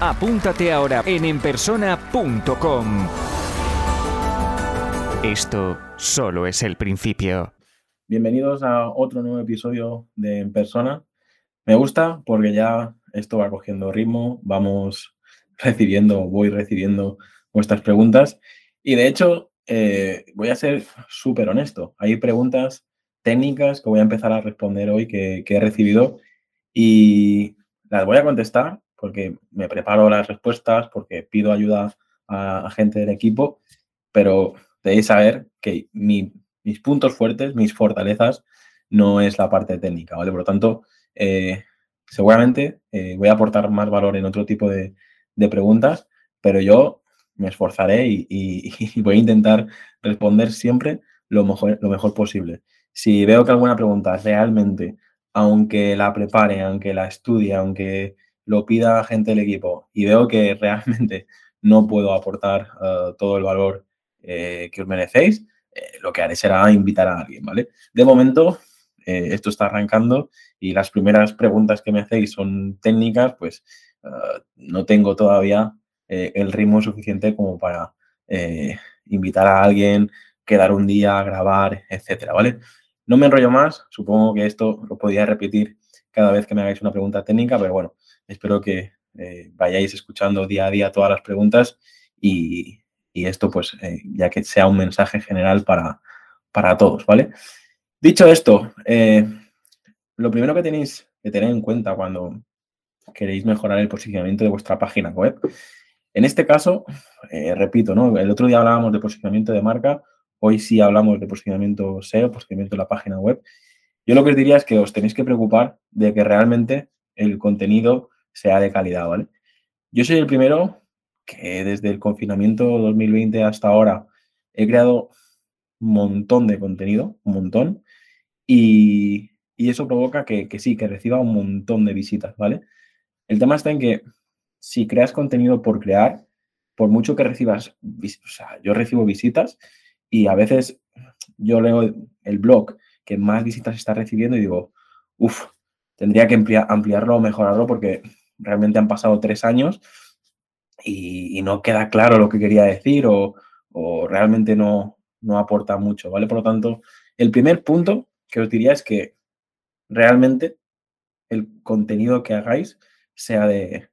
Apúntate ahora en enpersona.com. Esto solo es el principio. Bienvenidos a otro nuevo episodio de En Persona. Me gusta porque ya esto va cogiendo ritmo, vamos recibiendo, voy recibiendo vuestras preguntas y de hecho eh, voy a ser súper honesto. Hay preguntas técnicas que voy a empezar a responder hoy que, que he recibido y las voy a contestar porque me preparo las respuestas, porque pido ayuda a, gente del equipo, pero debéis saber que mis puntos fuertes, mis fortalezas, no es la parte técnica, ¿vale? Por lo tanto, eh, seguramente eh, voy a aportar más valor en otro tipo de, preguntas, pero yo me esforzaré y, voy a intentar responder siempre lo mejor, lo mejor posible. Si veo que alguna pregunta realmente, aunque la prepare, aunque la estudie, aunque lo pida gente del equipo y veo que realmente no puedo aportar eh, todo el valor eh, que os merecéis, eh, lo que haré será invitar a alguien, ¿vale? De momento, esto está arrancando y las primeras preguntas que me hacéis son técnicas, pues no tengo todavía el ritmo suficiente como para invitar a alguien, quedar un día, grabar, etcétera, ¿vale? No me enrollo más, supongo que esto lo podía repetir cada vez que me hagáis una pregunta técnica, pero bueno, Espero que eh, vayáis escuchando día a día todas las preguntas y, esto, pues, eh, ya que sea un mensaje general para, para todos, ¿vale? Dicho esto, eh, lo primero que tenéis que tener en cuenta cuando queréis mejorar el posicionamiento de vuestra página web, en este caso, repito, ¿no? El otro día hablábamos de posicionamiento de marca, hoy sí hablamos de posicionamiento SEO, posicionamiento de la página web. Yo lo que os diría es que os tenéis que preocupar de que realmente el contenido sea de calidad, ¿vale? Yo soy el primero que desde el confinamiento 2020 hasta ahora he creado un montón de contenido, un montón, y, eso provoca que, sí, que reciba un montón de visitas, ¿vale? El tema está en que si creas contenido por crear, por mucho que recibas, o sea, yo recibo visitas y a veces yo leo el blog que más visitas está recibiendo y digo, uff, tendría que ampliarlo o mejorarlo porque realmente han pasado tres años y, no queda claro lo que quería decir o, realmente no, no aporta mucho, ¿vale? Por lo tanto, el primer punto que os diría es que realmente el contenido que hagáis sea de,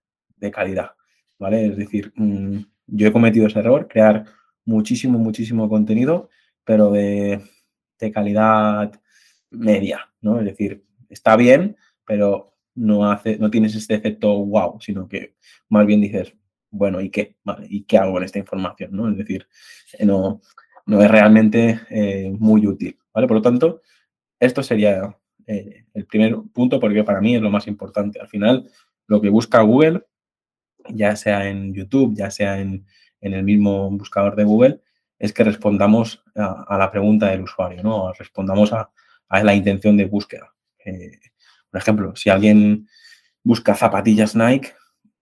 calidad, ¿vale? Es decir, mm, yo he cometido ese error, crear muchísimo, muchísimo contenido, pero de, de calidad media, ¿no? Es decir, está bien, pero no, hace, no tienes este efecto wow, sino que más bien dices, bueno, ¿y qué? ¿Y qué hago con esta información? ¿no? Es decir, eh, no, no es realmente eh, muy útil. ¿vale? Por lo tanto, esto sería eh, el primer punto porque para mí es lo más importante. Al final, lo que busca Google, ya sea en YouTube, ya sea en, el mismo buscador de Google, es que respondamos a, la pregunta del usuario, ¿no? Respondamos a, a la intención de búsqueda. Por ejemplo, si alguien busca zapatillas Nike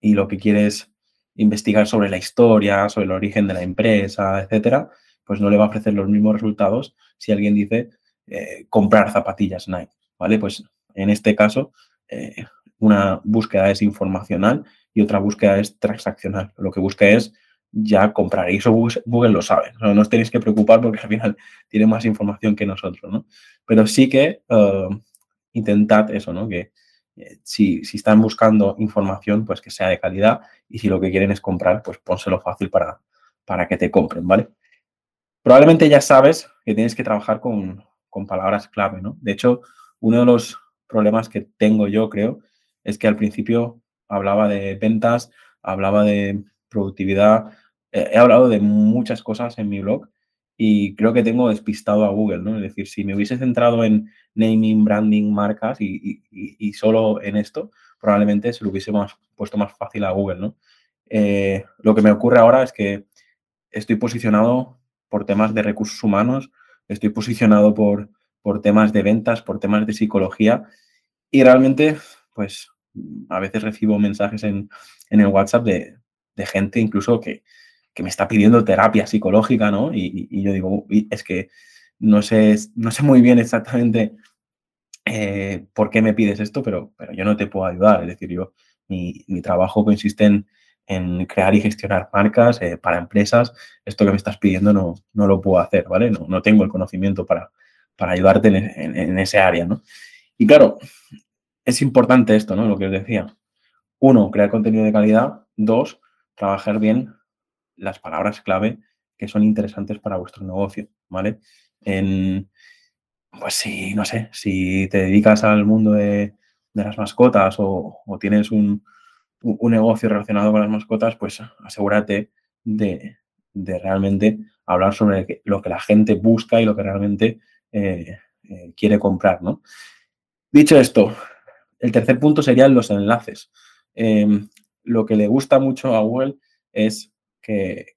y lo que quiere es investigar sobre la historia, sobre el origen de la empresa, etcétera, pues no le va a ofrecer los mismos resultados si alguien dice eh, comprar zapatillas Nike, ¿vale? Pues en este caso, eh, una búsqueda es informacional y otra búsqueda es transaccional. Lo que busca es ya comprar. Y eso Google, lo sabe. No, os tenéis que preocupar porque al final tiene más información que nosotros, ¿no? Pero sí que eh, intentad eso, ¿no? Que eh, si, están buscando información, pues que sea de calidad y si lo que quieren es comprar, pues pónselo fácil para, para que te compren, ¿vale? Probablemente ya sabes que tienes que trabajar con, palabras clave, ¿no? De hecho, uno de los problemas que tengo yo, creo, es que al principio hablaba de ventas, hablaba de productividad, eh, he hablado de muchas cosas en mi blog y creo que tengo despistado a Google, ¿no? Es decir, si me hubiese centrado en naming, branding, marcas y, solo en esto, probablemente se lo hubiese puesto más fácil a Google, ¿no? Eh, lo que me ocurre ahora es que estoy posicionado por temas de recursos humanos, estoy posicionado por, por temas de ventas, por temas de psicología y realmente, pues a veces recibo mensajes en, el WhatsApp de, gente incluso que, me está pidiendo terapia psicológica, ¿no? Y, yo digo, es que no sé, no sé muy bien exactamente eh, por qué me pides esto, pero, pero yo no te puedo ayudar. Es decir, yo, mi, trabajo consiste en, crear y gestionar marcas eh, para empresas. Esto que me estás pidiendo no, no lo puedo hacer, ¿vale? No, no tengo el conocimiento para, para ayudarte en, en, ese área, ¿no? Y claro, es importante esto, ¿no? Lo que os decía. Uno, crear contenido de calidad. Dos, trabajar bien las palabras clave que son interesantes para vuestro negocio, ¿vale? En, pues sí, no sé, si te dedicas al mundo de, las mascotas o, tienes un, negocio relacionado con las mascotas, pues asegúrate de, realmente hablar sobre lo que la gente busca y lo que realmente eh, eh, quiere comprar, ¿no? Dicho esto, el tercer punto serían los enlaces. Em, lo que le gusta mucho a Google es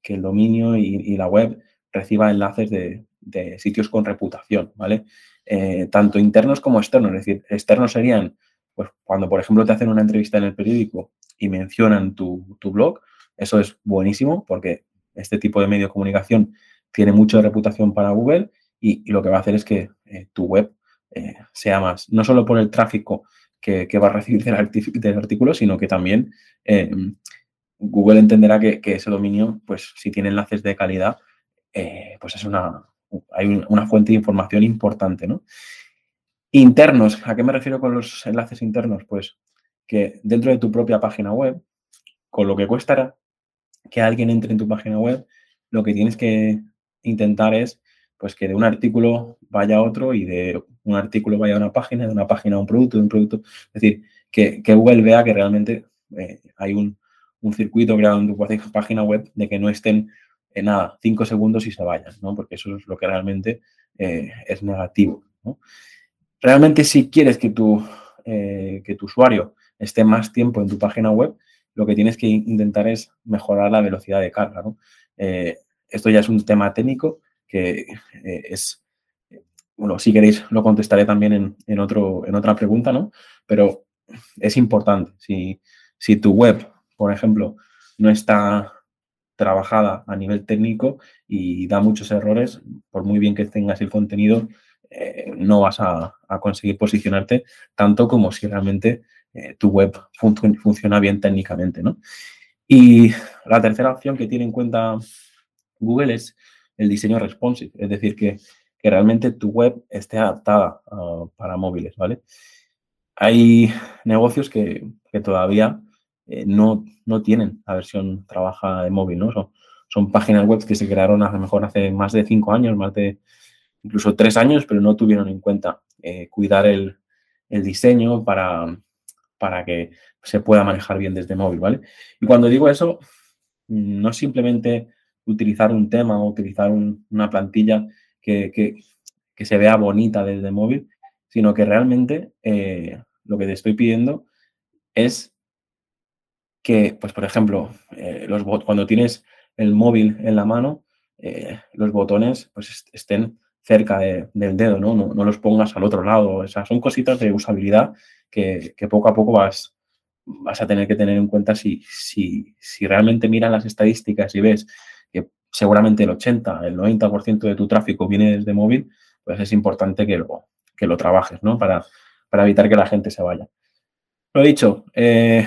que, el dominio y, la web reciba enlaces de, sitios con reputación, ¿vale? Eh, tanto internos como externos. Es decir, externos serían, pues, cuando, por ejemplo, te hacen una entrevista en el periódico y mencionan tu, blog, eso es buenísimo porque este tipo de medio de comunicación tiene mucha reputación para Google y, lo que va a hacer es que eh, tu web eh, sea más, no solo por el tráfico que, va a recibir del, artículo, sino que también Google entenderá que, ese dominio, pues si tiene enlaces de calidad, eh, pues es una, hay una fuente de información importante, ¿no? Internos, ¿a qué me refiero con los enlaces internos? Pues que dentro de tu propia página web, con lo que cuestará que alguien entre en tu página web, lo que tienes que intentar es pues que de un artículo vaya a otro y de un artículo vaya a una página, de una página a un producto, de un producto. Es decir, que, Google vea que realmente eh, hay un, circuito creado en tu página web de que no estén en nada, cinco segundos y se vayan, ¿no? Porque eso es lo que realmente eh, es negativo. Realmente si quieres que tu, eh, que tu usuario esté más tiempo en tu página web, lo que tienes que intentar es mejorar la velocidad de carga. esto ya es un tema técnico, que eh, es, bueno, si queréis lo contestaré también en, otro, en otra pregunta, ¿no? Pero es importante. Si, si tu web, por ejemplo, no está trabajada a nivel técnico y da muchos errores, por muy bien que tengas el contenido, eh, no vas a, conseguir posicionarte tanto como si realmente eh, tu web funciona bien técnicamente, ¿no? Y la tercera opción que tiene en cuenta Google es el diseño responsive, es decir, que, realmente tu web esté adaptada ah, para móviles, ¿vale? Hay negocios que, todavía eh, no, no, tienen la versión trabaja de móvil, ¿no? Son, son páginas web que se crearon a lo mejor hace más de cinco años, más de incluso tres años, pero no tuvieron en cuenta eh, cuidar el, diseño para, para que se pueda manejar bien desde móvil, ¿vale? Y cuando digo eso, no simplemente utilizar un tema o utilizar una plantilla que, se vea bonita desde móvil, sino que realmente eh, lo que te estoy pidiendo es que, pues por ejemplo, eh, cuando tienes el móvil en la mano, eh, los botones pues estén cerca del dedo, ¿no? ¿no? los pongas al otro lado. O son cositas de usabilidad que, poco a poco vas, vas a tener que tener en cuenta si, si, si realmente miras las estadísticas y ves seguramente el 80, el 90% de tu tráfico viene desde móvil, pues es importante que lo, que lo trabajes, ¿no? Para, para evitar que la gente se vaya. Lo dicho, eh,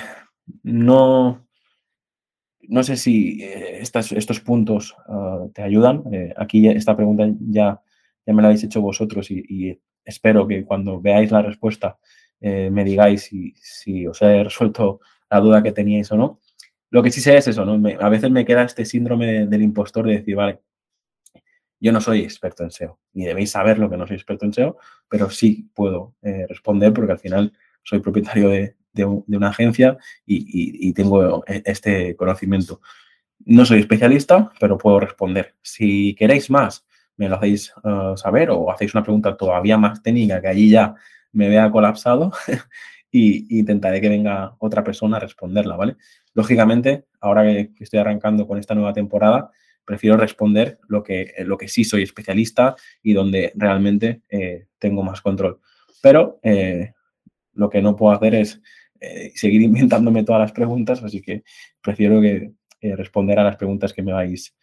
no, no sé si eh, estos puntos ah, te ayudan. Eh, aquí esta pregunta ya, ya me la habéis hecho vosotros y, espero que cuando veáis la respuesta me digáis si, si, os he resuelto la duda que teníais o no. Lo que sí sé es eso, ¿no? a veces me queda este síndrome del impostor de decir, vale, yo no soy experto en SEO, ni debéis saber lo que no soy experto en SEO, pero sí puedo eh, responder porque al final soy propietario de, una agencia y, tengo eh, este conocimiento. No soy especialista, pero puedo responder. Si queréis más, me lo hacéis eh, saber o hacéis una pregunta todavía más técnica que allí ya me vea colapsado y, intentaré que venga otra persona a responderla, ¿vale? Lógicamente, ahora que, estoy arrancando con esta nueva temporada, prefiero responder lo que, lo que sí soy especialista y donde realmente eh, tengo más control. Pero eh, lo que no puedo hacer es eh, seguir inventándome todas las preguntas, así que prefiero que, responder a las preguntas que me vais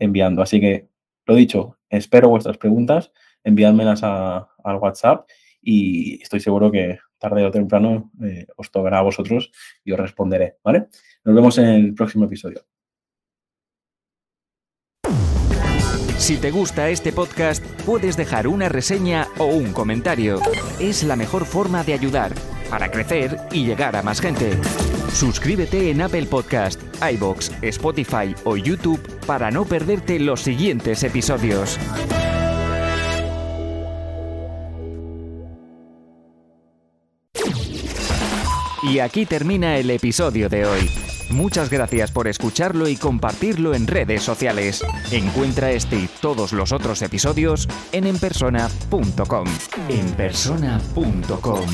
enviando. Así que, lo dicho, espero vuestras preguntas, enviádmelas al WhatsApp y estoy seguro que tarde o temprano os tocará a vosotros y os responderé, ¿vale? Nos vemos en el próximo episodio. Si te gusta este podcast, puedes dejar una reseña o un comentario. Es la mejor forma de ayudar para crecer y llegar a más gente. Suscríbete en Apple Podcast, iBox, Spotify o YouTube para no perderte los siguientes episodios. Y aquí termina el episodio de hoy. Muchas gracias por escucharlo y compartirlo en redes sociales. Encuentra este y todos los otros episodios en enpersona.com. Enpersona.com.